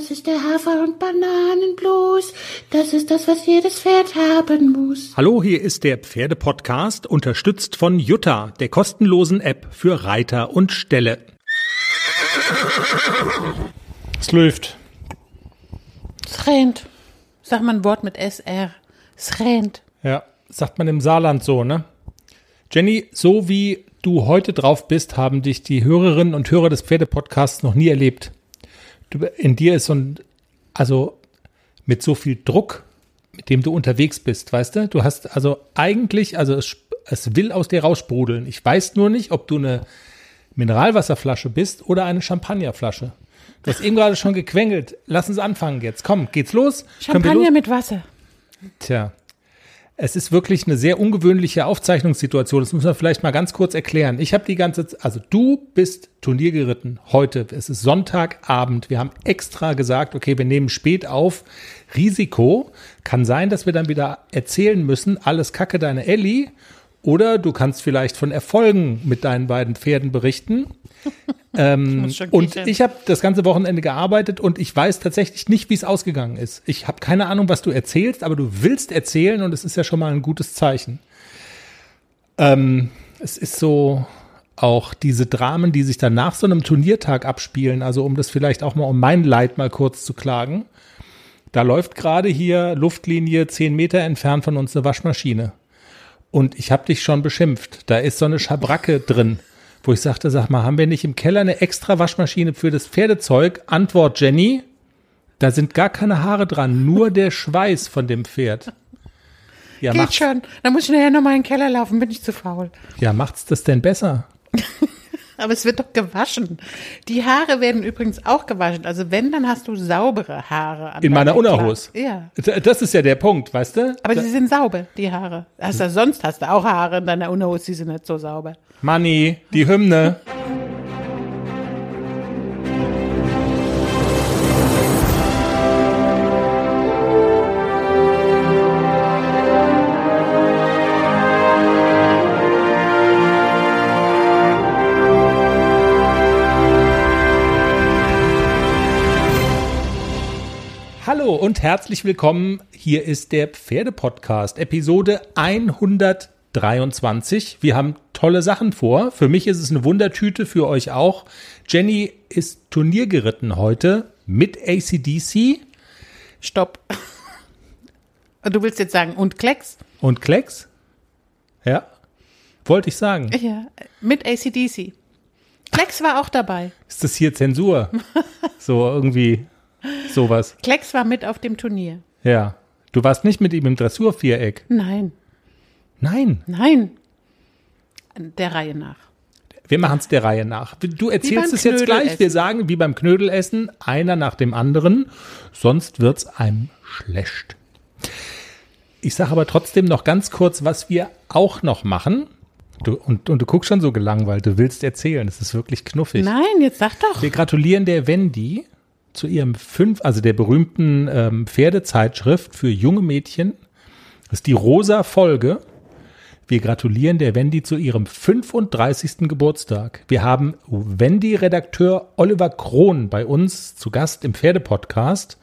Das ist der Hafer- und Bananenblues. Das ist das, was jedes Pferd haben muss. Hallo, hier ist der Pferdepodcast, unterstützt von Jutta, der kostenlosen App für Reiter und Ställe. Es läuft. Es rennt. Sag mal ein Wort mit SR. Es rennt. Ja, sagt man im Saarland so, ne? Jenny, so wie du heute drauf bist, haben dich die Hörerinnen und Hörer des Pferdepodcasts noch nie erlebt. Du, in dir ist so ein, also mit so viel Druck, mit dem du unterwegs bist, weißt du? Du hast also eigentlich, also es, es will aus dir raussprudeln. Ich weiß nur nicht, ob du eine Mineralwasserflasche bist oder eine Champagnerflasche. Du hast eben gerade schon gequengelt. Lass uns anfangen jetzt. Komm, geht's los? Champagner los? mit Wasser. Tja, es ist wirklich eine sehr ungewöhnliche Aufzeichnungssituation. Das muss man vielleicht mal ganz kurz erklären. Ich habe die ganze, Zeit, also du bist Turnier geritten heute. Es ist Sonntagabend. Wir haben extra gesagt, okay, wir nehmen spät auf. Risiko kann sein, dass wir dann wieder erzählen müssen, alles Kacke deine Ellie. Oder du kannst vielleicht von Erfolgen mit deinen beiden Pferden berichten. ähm, ich und ich habe das ganze Wochenende gearbeitet und ich weiß tatsächlich nicht, wie es ausgegangen ist. Ich habe keine Ahnung, was du erzählst, aber du willst erzählen und es ist ja schon mal ein gutes Zeichen. Ähm, es ist so auch diese Dramen, die sich dann nach so einem Turniertag abspielen, also um das vielleicht auch mal um mein Leid mal kurz zu klagen. Da läuft gerade hier Luftlinie zehn Meter entfernt von uns eine Waschmaschine. Und ich habe dich schon beschimpft. Da ist so eine Schabracke drin, wo ich sagte, sag mal, haben wir nicht im Keller eine extra Waschmaschine für das Pferdezeug? Antwort Jenny, da sind gar keine Haare dran, nur der Schweiß von dem Pferd. Ja, Geht schon. Da muss ich nachher nochmal in den Keller laufen, bin ich zu faul. Ja, macht's das denn besser? Aber es wird doch gewaschen. Die Haare werden übrigens auch gewaschen. Also wenn, dann hast du saubere Haare. In meiner Unterhose. Ja. Das ist ja der Punkt, weißt du? Aber sie sind sauber, die Haare. Also sonst hast du auch Haare in deiner Unterhose, die sind nicht so sauber. Money, die Hymne. Und herzlich willkommen. Hier ist der Pferdepodcast, Episode 123. Wir haben tolle Sachen vor. Für mich ist es eine Wundertüte, für euch auch. Jenny ist Turnier geritten heute mit ACDC. Stopp. Du willst jetzt sagen, und Klecks? Und Klecks? Ja. Wollte ich sagen. Ja, mit ACDC. Klecks war auch dabei. Ist das hier Zensur? so irgendwie. Sowas. Klecks war mit auf dem Turnier. Ja. Du warst nicht mit ihm im Dressurviereck. Nein. Nein. Nein. Der Reihe nach. Wir machen es der Reihe nach. Du erzählst es jetzt gleich. Wir sagen, wie beim Knödelessen, einer nach dem anderen. Sonst wird es einem schlecht. Ich sage aber trotzdem noch ganz kurz, was wir auch noch machen. Du, und, und du guckst schon so gelangweilt. Du willst erzählen. Das ist wirklich knuffig. Nein, jetzt sag doch. Wir gratulieren der Wendy zu ihrem fünf, also der berühmten ähm, Pferdezeitschrift für junge Mädchen. Das ist die Rosa Folge. Wir gratulieren der Wendy zu ihrem 35. Geburtstag. Wir haben Wendy-Redakteur Oliver Krohn bei uns zu Gast im Pferdepodcast.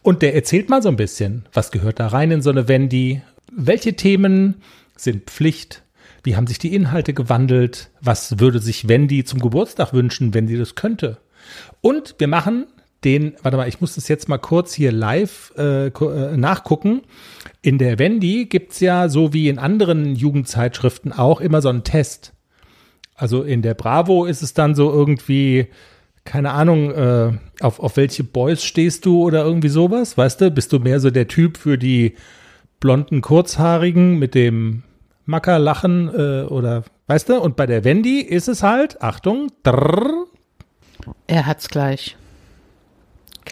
Und der erzählt mal so ein bisschen, was gehört da rein in so eine Wendy? Welche Themen sind Pflicht? Wie haben sich die Inhalte gewandelt? Was würde sich Wendy zum Geburtstag wünschen, wenn sie das könnte? Und wir machen den, warte mal, ich muss das jetzt mal kurz hier live äh, äh nachgucken. In der Wendy gibt's ja, so wie in anderen Jugendzeitschriften auch, immer so einen Test. Also in der Bravo ist es dann so irgendwie, keine Ahnung, äh, auf, auf welche Boys stehst du oder irgendwie sowas, weißt du? Bist du mehr so der Typ für die blonden Kurzhaarigen mit dem Mackerlachen äh, oder, weißt du? Und bei der Wendy ist es halt, Achtung, drrr, er hat's gleich.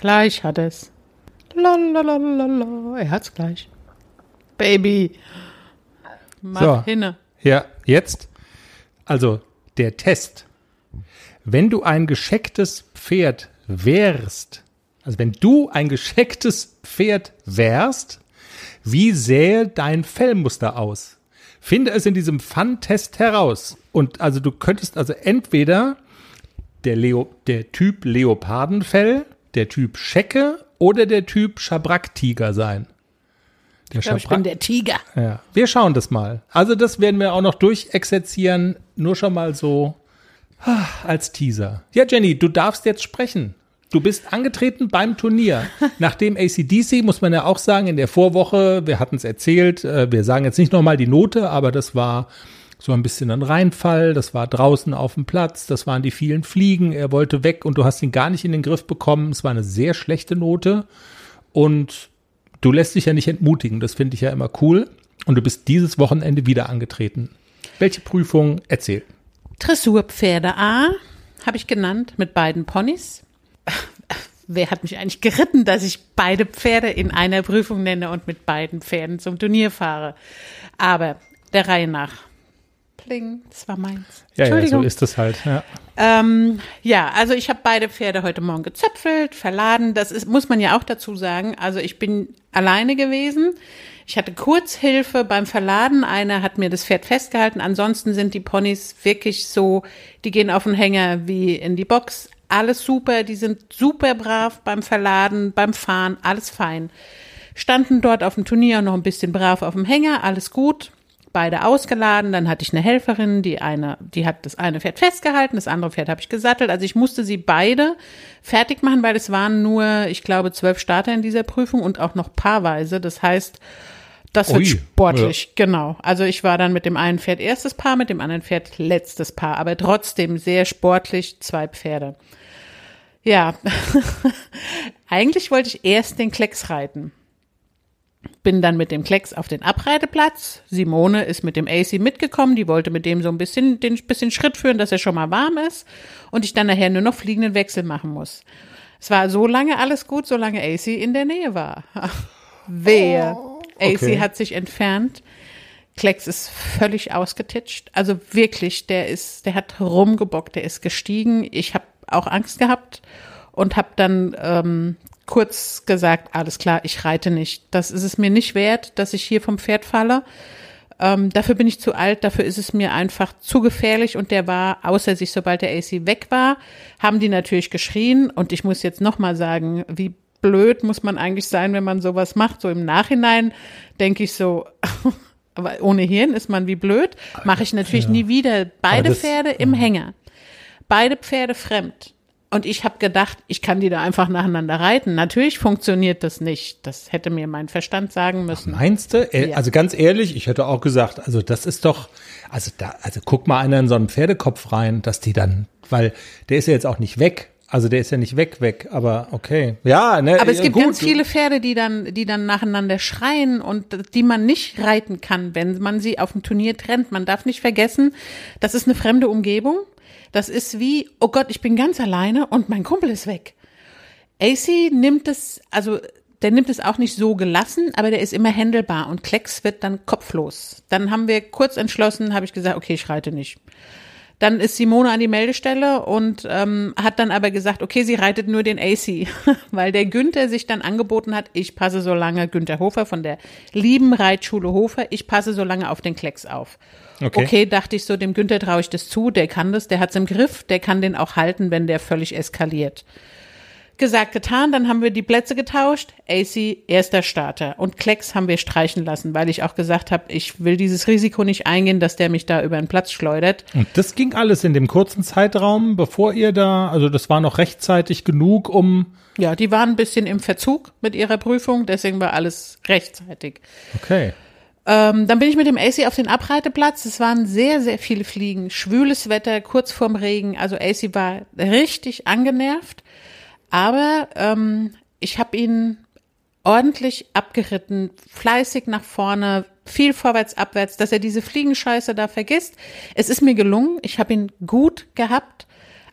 Gleich hat es. Lalalala. Er hat's gleich. Baby. Mach so. hinne. Ja, jetzt. Also, der Test. Wenn du ein geschecktes Pferd wärst, also wenn du ein geschecktes Pferd wärst, wie sähe dein Fellmuster aus? Finde es in diesem Fun-Test heraus. Und also du könntest also entweder der, Leo, der Typ Leopardenfell, der Typ Schecke oder der Typ Schabrack-Tiger sein? Der ich, glaub, ich bin der Tiger. Ja, wir schauen das mal. Also das werden wir auch noch durchexerzieren. Nur schon mal so ah, als Teaser. Ja, Jenny, du darfst jetzt sprechen. Du bist angetreten beim Turnier. Nachdem ACDC, muss man ja auch sagen, in der Vorwoche, wir hatten es erzählt, äh, wir sagen jetzt nicht nochmal die Note, aber das war so ein bisschen ein Reinfall, das war draußen auf dem Platz, das waren die vielen Fliegen, er wollte weg und du hast ihn gar nicht in den Griff bekommen. Es war eine sehr schlechte Note und du lässt dich ja nicht entmutigen, das finde ich ja immer cool. Und du bist dieses Wochenende wieder angetreten. Welche Prüfung? Erzähl. Dressurpferde A habe ich genannt mit beiden Ponys wer hat mich eigentlich geritten, dass ich beide Pferde in einer Prüfung nenne und mit beiden Pferden zum Turnier fahre. Aber der Reihe nach. Pling, das war meins. Ja, ja, so ist das halt. Ja, ähm, ja also ich habe beide Pferde heute Morgen gezöpfelt, verladen. Das ist, muss man ja auch dazu sagen. Also ich bin alleine gewesen. Ich hatte Kurzhilfe beim Verladen. Einer hat mir das Pferd festgehalten. Ansonsten sind die Ponys wirklich so, die gehen auf den Hänger wie in die Box alles super, die sind super brav beim Verladen, beim Fahren, alles fein. Standen dort auf dem Turnier noch ein bisschen brav auf dem Hänger, alles gut. Beide ausgeladen, dann hatte ich eine Helferin, die eine, die hat das eine Pferd festgehalten, das andere Pferd habe ich gesattelt. Also ich musste sie beide fertig machen, weil es waren nur, ich glaube, zwölf Starter in dieser Prüfung und auch noch paarweise. Das heißt, das wird Ui, sportlich, ja. genau. Also ich war dann mit dem einen Pferd erstes Paar, mit dem anderen Pferd letztes Paar, aber trotzdem sehr sportlich, zwei Pferde. Ja, eigentlich wollte ich erst den Klecks reiten. Bin dann mit dem Klecks auf den Abreiteplatz. Simone ist mit dem AC mitgekommen. Die wollte mit dem so ein bisschen, den bisschen Schritt führen, dass er schon mal warm ist. Und ich dann nachher nur noch fliegenden Wechsel machen muss. Es war so lange alles gut, solange AC in der Nähe war. Wehe. Oh. Okay. AC hat sich entfernt. Klecks ist völlig ausgetitscht. Also wirklich, der ist, der hat rumgebockt, der ist gestiegen. Ich habe auch Angst gehabt und habe dann ähm, kurz gesagt, alles klar, ich reite nicht. Das ist es mir nicht wert, dass ich hier vom Pferd falle. Ähm, dafür bin ich zu alt, dafür ist es mir einfach zu gefährlich und der war, außer sich, sobald der AC weg war, haben die natürlich geschrien und ich muss jetzt nochmal sagen, wie blöd muss man eigentlich sein, wenn man sowas macht. So im Nachhinein denke ich so, aber ohne Hirn ist man wie blöd. Mache ich natürlich ja. nie wieder. Beide das, Pferde im ja. Hänger. Beide Pferde fremd. Und ich habe gedacht, ich kann die da einfach nacheinander reiten. Natürlich funktioniert das nicht. Das hätte mir mein Verstand sagen müssen. Meinst du? Ja. Also ganz ehrlich, ich hätte auch gesagt, also das ist doch, also da, also guck mal einer in so einen Pferdekopf rein, dass die dann, weil der ist ja jetzt auch nicht weg. Also der ist ja nicht weg, weg, aber okay. Ja, ne. Aber es gibt gut. ganz viele Pferde, die dann, die dann nacheinander schreien und die man nicht reiten kann, wenn man sie auf dem Turnier trennt. Man darf nicht vergessen, das ist eine fremde Umgebung. Das ist wie, oh Gott, ich bin ganz alleine und mein Kumpel ist weg. AC nimmt es, also der nimmt es auch nicht so gelassen, aber der ist immer händelbar und Klecks wird dann kopflos. Dann haben wir kurz entschlossen, habe ich gesagt, okay, ich reite nicht. Dann ist Simone an die Meldestelle und ähm, hat dann aber gesagt, okay, sie reitet nur den AC, weil der Günther sich dann angeboten hat, ich passe so lange, Günther Hofer von der lieben Reitschule Hofer, ich passe so lange auf den Klecks auf. Okay. okay, dachte ich so, dem Günther traue ich das zu, der kann das, der hat's im Griff, der kann den auch halten, wenn der völlig eskaliert. Gesagt, getan, dann haben wir die Plätze getauscht. AC, erster Starter. Und Klecks haben wir streichen lassen, weil ich auch gesagt habe, ich will dieses Risiko nicht eingehen, dass der mich da über den Platz schleudert. Und das ging alles in dem kurzen Zeitraum, bevor ihr da, also das war noch rechtzeitig genug, um. Ja, die waren ein bisschen im Verzug mit ihrer Prüfung, deswegen war alles rechtzeitig. Okay. Ähm, dann bin ich mit dem AC auf den Abreiteplatz. Es waren sehr, sehr viele Fliegen, schwüles Wetter, kurz vorm Regen. Also AC war richtig angenervt. Aber ähm, ich habe ihn ordentlich abgeritten, fleißig nach vorne, viel vorwärts, abwärts, dass er diese Fliegenscheiße da vergisst. Es ist mir gelungen. Ich habe ihn gut gehabt.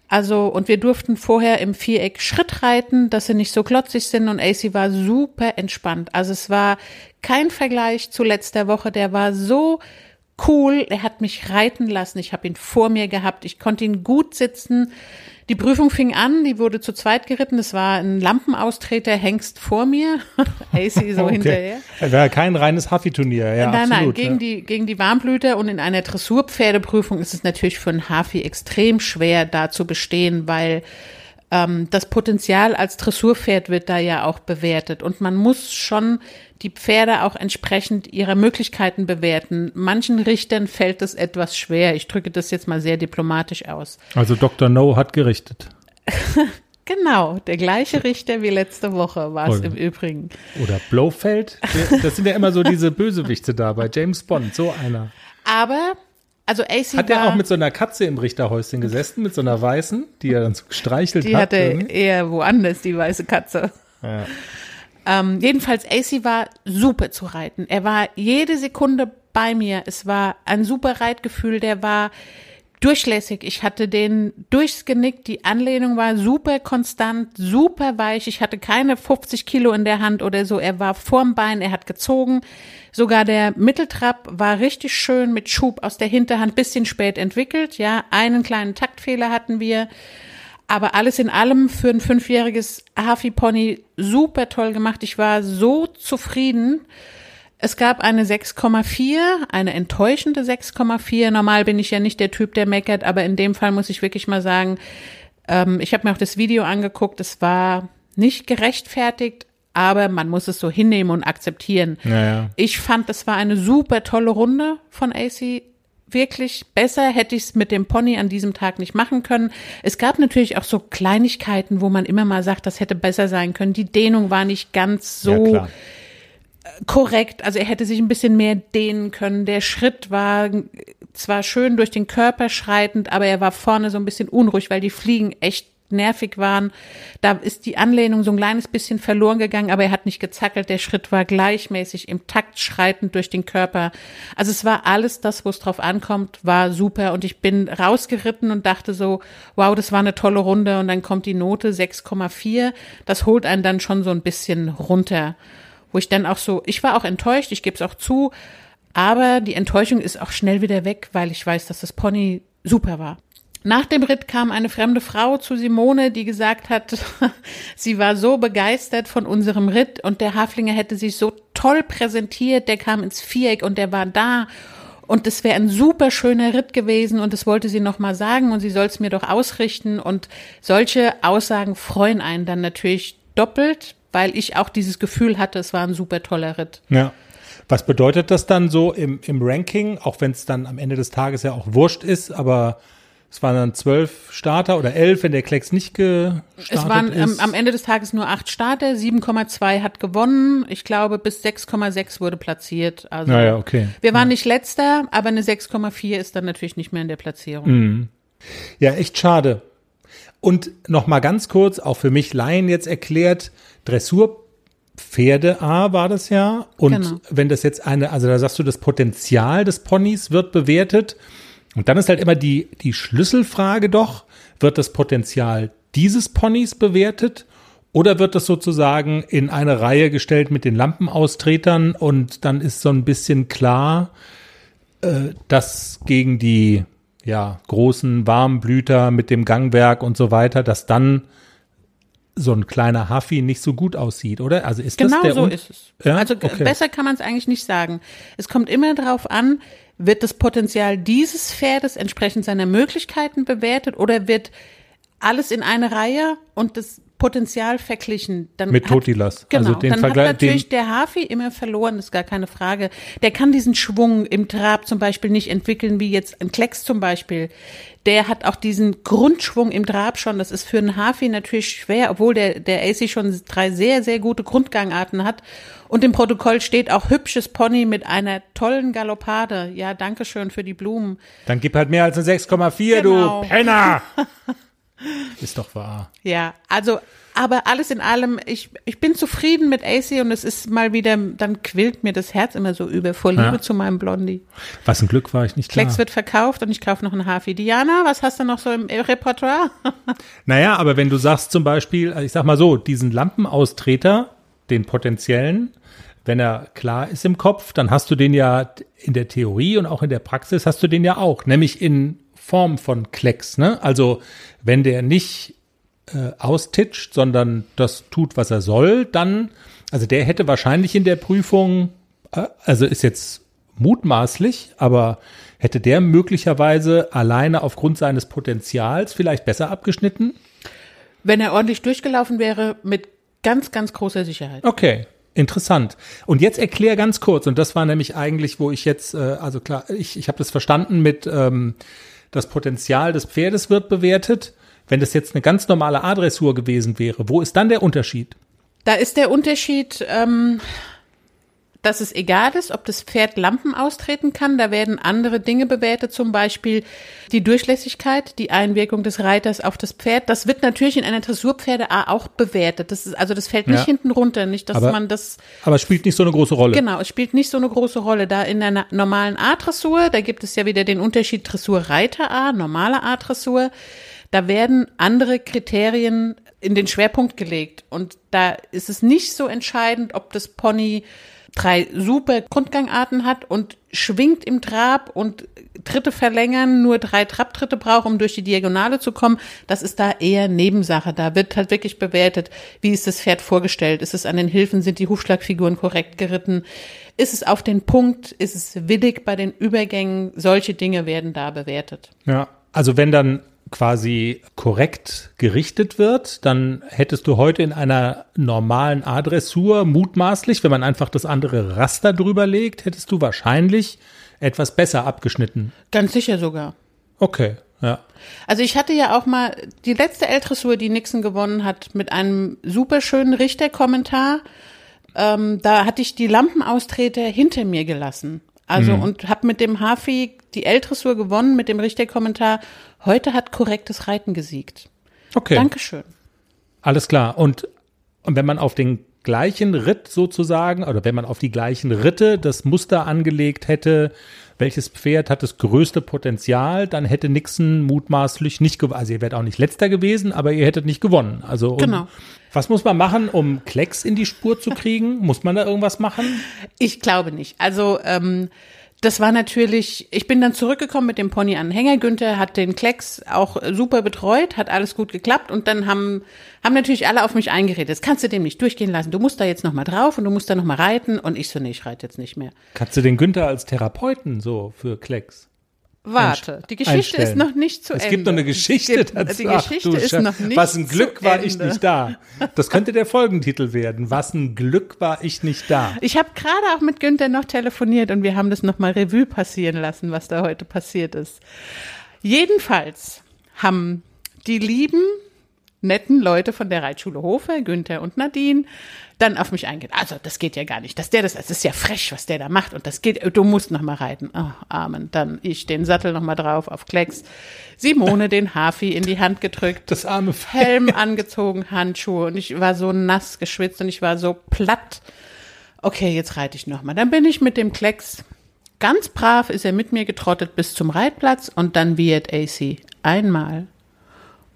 Also, und wir durften vorher im Viereck Schritt reiten, dass sie nicht so klotzig sind und AC war super entspannt. Also es war kein Vergleich zu letzter Woche. Der war so cool. Er hat mich reiten lassen. Ich habe ihn vor mir gehabt. Ich konnte ihn gut sitzen. Die Prüfung fing an, die wurde zu zweit geritten. Es war ein Lampenaustreter, Hengst vor mir, AC so okay. hinterher. Das war kein reines Hafi-Turnier, ja. Nein, absolut, nein, gegen, ja. die, gegen die Warmblüter und in einer Dressurpferdeprüfung ist es natürlich für einen Hafi extrem schwer, da zu bestehen, weil ähm, das Potenzial als Dressurpferd wird da ja auch bewertet und man muss schon die Pferde auch entsprechend ihrer Möglichkeiten bewerten. Manchen Richtern fällt es etwas schwer. Ich drücke das jetzt mal sehr diplomatisch aus. Also Dr. No hat gerichtet. Genau, der gleiche Richter wie letzte Woche war es im Übrigen. Oder Blofeld. Das sind ja immer so diese Bösewichte da bei James Bond, so einer. Aber, also AC Hat er auch mit so einer Katze im Richterhäuschen gesessen, mit so einer weißen, die er dann so gestreichelt die hat? hatte irgendwie? eher woanders, die weiße Katze. Ja. Ähm, jedenfalls, AC war super zu reiten. Er war jede Sekunde bei mir. Es war ein super Reitgefühl. Der war durchlässig. Ich hatte den durchs Genick. Die Anlehnung war super konstant, super weich. Ich hatte keine 50 Kilo in der Hand oder so. Er war vorm Bein, er hat gezogen. Sogar der Mitteltrab war richtig schön mit Schub aus der Hinterhand, bisschen spät entwickelt. Ja, einen kleinen Taktfehler hatten wir. Aber alles in allem für ein fünfjähriges Hafi-Pony super toll gemacht. Ich war so zufrieden. Es gab eine 6,4, eine enttäuschende 6,4. Normal bin ich ja nicht der Typ, der meckert, aber in dem Fall muss ich wirklich mal sagen, ähm, ich habe mir auch das Video angeguckt, es war nicht gerechtfertigt, aber man muss es so hinnehmen und akzeptieren. Naja. Ich fand, das war eine super tolle Runde von AC. Wirklich besser hätte ich es mit dem Pony an diesem Tag nicht machen können. Es gab natürlich auch so Kleinigkeiten, wo man immer mal sagt, das hätte besser sein können. Die Dehnung war nicht ganz so ja, klar. korrekt. Also er hätte sich ein bisschen mehr dehnen können. Der Schritt war zwar schön durch den Körper schreitend, aber er war vorne so ein bisschen unruhig, weil die Fliegen echt nervig waren. Da ist die Anlehnung so ein kleines bisschen verloren gegangen, aber er hat nicht gezackelt. Der Schritt war gleichmäßig im Takt schreitend durch den Körper. Also es war alles das, wo es drauf ankommt, war super. Und ich bin rausgeritten und dachte so, wow, das war eine tolle Runde. Und dann kommt die Note 6,4. Das holt einen dann schon so ein bisschen runter. Wo ich dann auch so, ich war auch enttäuscht, ich gebe es auch zu, aber die Enttäuschung ist auch schnell wieder weg, weil ich weiß, dass das Pony super war. Nach dem Ritt kam eine fremde Frau zu Simone, die gesagt hat, sie war so begeistert von unserem Ritt und der Haflinger hätte sich so toll präsentiert, der kam ins Viereck und der war da und das wäre ein super schöner Ritt gewesen und das wollte sie noch mal sagen und sie soll es mir doch ausrichten und solche Aussagen freuen einen dann natürlich doppelt, weil ich auch dieses Gefühl hatte, es war ein super toller Ritt. Ja. Was bedeutet das dann so im, im Ranking, auch wenn es dann am Ende des Tages ja auch wurscht ist, aber es waren dann zwölf Starter oder elf, wenn der Klecks nicht gestartet Es waren ist. am Ende des Tages nur acht Starter, 7,2 hat gewonnen. Ich glaube, bis 6,6 wurde platziert. Also Naja, okay. wir waren nicht letzter, aber eine 6,4 ist dann natürlich nicht mehr in der Platzierung. Mhm. Ja, echt schade. Und noch mal ganz kurz, auch für mich Laien jetzt erklärt, Dressurpferde A war das ja. Und Genau. wenn das jetzt eine, also da sagst du, das Potenzial des Ponys wird bewertet. Und dann ist halt immer die, die Schlüsselfrage doch, wird das Potenzial dieses Ponys bewertet? Oder wird das sozusagen in eine Reihe gestellt mit den Lampenaustretern und dann ist so ein bisschen klar, äh, dass gegen die ja, großen Warmblüter mit dem Gangwerk und so weiter, dass dann so ein kleiner Haffi nicht so gut aussieht, oder? Also ist Genau das der so Un- ist es. Ja? Also Okay. besser kann man es eigentlich nicht sagen. Es kommt immer darauf an, wird das Potenzial dieses Pferdes entsprechend seiner Möglichkeiten bewertet oder wird alles in eine Reihe und das Potenzial verglichen. Dann Mit hat- Totilas. Genau, Also den dann Vergleich- hat natürlich der Hafi immer verloren, ist gar keine Frage. Der kann diesen Schwung im Trab zum Beispiel nicht entwickeln, wie jetzt ein Klecks zum Beispiel. Der hat auch diesen Grundschwung im Trab schon. Das ist für einen Hafi natürlich schwer, obwohl der, der AC schon drei sehr, sehr gute Grundgangarten hat. Und im Protokoll steht auch hübsches Pony mit einer tollen Galoppade. Ja, danke schön für die Blumen. Dann gib halt mehr als eine 6,4, Genau. du Penner. ist doch wahr. Ja, also, aber alles in allem, ich, ich bin zufrieden mit AC und es ist mal wieder, dann quillt mir das Herz immer so über vor Liebe Ja. zu meinem Blondie. Was ein Glück war ich nicht klar. Klecks wird verkauft und ich kaufe noch einen Hafi. Diana, was hast du noch so im Repertoire? Naja, aber wenn du sagst zum Beispiel, ich sag mal so, diesen Lampenaustreter, den potenziellen, wenn er klar ist im Kopf, dann hast du den ja in der Theorie und auch in der Praxis hast du den ja auch, nämlich in Form von Klecks. Ne? Also wenn der nicht äh, austitscht, sondern das tut, was er soll, dann, also der hätte wahrscheinlich in der Prüfung, äh, also ist jetzt mutmaßlich, aber hätte der möglicherweise alleine aufgrund seines Potenzials vielleicht besser abgeschnitten? Wenn er ordentlich durchgelaufen wäre, mit ganz, ganz großer Sicherheit. Okay. Interessant. Und jetzt erklär ganz kurz, und das war nämlich eigentlich, wo ich jetzt, äh, also klar, ich, ich habe das verstanden mit ähm, das Potenzial des Pferdes wird bewertet. Wenn das jetzt eine ganz normale A-Dressur gewesen wäre, wo ist dann der Unterschied? Da ist der Unterschied, ähm, dass es egal ist, ob das Pferd Lampen austreten kann. Da werden andere Dinge bewertet, zum Beispiel die Durchlässigkeit, die Einwirkung des Reiters auf das Pferd. Das wird natürlich in einer Dressurpferde A auch bewertet. Das ist, also das fällt nicht Ja. hinten runter, nicht, dass Aber- man das Aber es spielt nicht so eine große Rolle. Genau, es spielt nicht so eine große Rolle. Da in einer normalen A-Dressur, da gibt es ja wieder den Unterschied Dressur-Reiter A, normale A-Dressur. Da werden andere Kriterien in den Schwerpunkt gelegt. Und da ist es nicht so entscheidend, ob das Pony drei super Grundgangarten hat und schwingt im Trab und Tritte verlängern, nur drei Trabtritte braucht, um durch die Diagonale zu kommen. Das ist da eher Nebensache. Da wird halt wirklich bewertet, wie ist das Pferd vorgestellt? Ist es an den Hilfen? Sind die Hufschlagfiguren korrekt geritten? Ist es auf den Punkt? Ist es willig bei den Übergängen? Solche Dinge werden da bewertet. Ja. Also wenn dann quasi korrekt gerichtet wird, dann hättest du heute in einer normalen A-Dressur mutmaßlich, wenn man einfach das andere Raster drüber legt, hättest du wahrscheinlich etwas besser abgeschnitten. Ganz sicher sogar. Okay, ja. Also ich hatte ja auch mal die letzte L-Dressur, die Nixon gewonnen hat, mit einem super schönen Richterkommentar. Ähm, da hatte ich die Lampenaustreter hinter mir gelassen. Also und habe mit dem Hafi die L-Dressur gewonnen mit dem Richterkommentar. Heute hat korrektes Reiten gesiegt. Okay. Dankeschön. Alles klar. Und, und wenn man auf den gleichen Ritt sozusagen, oder wenn man auf die gleichen Ritte das Muster angelegt hätte, welches Pferd hat das größte Potenzial, dann hätte Nixon mutmaßlich nicht gewonnen. Also ihr wärt auch nicht letzter gewesen, aber ihr hättet nicht gewonnen. Also um, Genau. was muss man machen, um Klecks in die Spur zu kriegen? muss man da irgendwas machen? Ich glaube nicht. Also ähm, das war natürlich, ich bin dann zurückgekommen mit dem Pony an den Hänger. Günther hat den Klecks auch super betreut, hat alles gut geklappt und dann haben, haben natürlich alle auf mich eingeredet. Das kannst du dem nicht durchgehen lassen. Du musst da jetzt nochmal drauf und du musst da nochmal reiten. Und ich so, nee, ich reite jetzt nicht mehr. Kannst du den Günther als Therapeuten so für Klecks? Warte, die Geschichte ist einstellen. noch nicht zu Es Ende. gibt noch eine Geschichte Es gibt, dazu. Die Ach, Geschichte du ist noch nicht Was ein Glück war ich Ende. nicht da. Das könnte der Folgentitel werden. Was ein Glück war ich nicht da. Ich habe gerade auch mit Günther noch telefoniert und wir haben das nochmal Revue passieren lassen, was da heute passiert ist. Jedenfalls haben die lieben, netten Leute von der Reitschule Hofer, Günther und Nadine, dann auf mich eingeht. Also, das geht ja gar nicht. Dass der das, das ist ja frech, was der da macht. Und das geht, du musst noch mal reiten. Oh, Amen. Dann ich den Sattel noch mal drauf auf Klecks. Simone den Hafi in die Hand gedrückt. Das arme Pferd. Helm angezogen, Handschuhe und ich war so nass geschwitzt und ich war so platt. Okay, jetzt reite ich nochmal. Dann bin ich mit dem Klecks. Ganz brav ist er mit mir getrottet bis zum Reitplatz und dann wird AC. Einmal.